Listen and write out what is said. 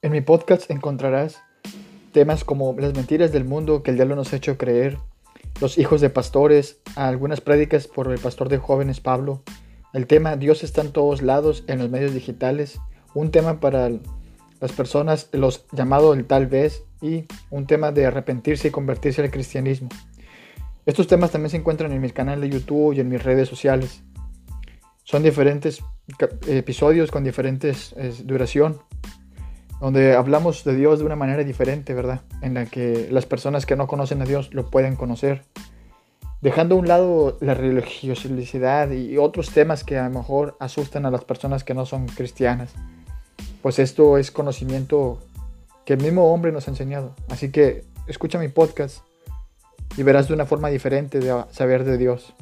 En mi podcast encontrarás temas como las mentiras del mundo que el diablo nos ha hecho creer, los hijos de pastores, algunas prédicas por el pastor de jóvenes Pablo, el tema Dios está en todos lados en los medios digitales, un tema para las personas, los llamados el tal vez y un tema de arrepentirse y convertirse al cristianismo. Estos temas también se encuentran en mi canal de YouTube y en mis redes sociales. Son diferentes episodios con diferentes duración donde hablamos de Dios de una manera diferente, ¿verdad? En la que las personas que no conocen a Dios lo pueden conocer. Dejando a un lado la religiosidad y otros temas que a lo mejor asustan a las personas que no son cristianas. Pues esto es conocimiento que el mismo hombre nos ha enseñado. Así que escucha mi podcast y verás de una forma diferente de saber de Dios.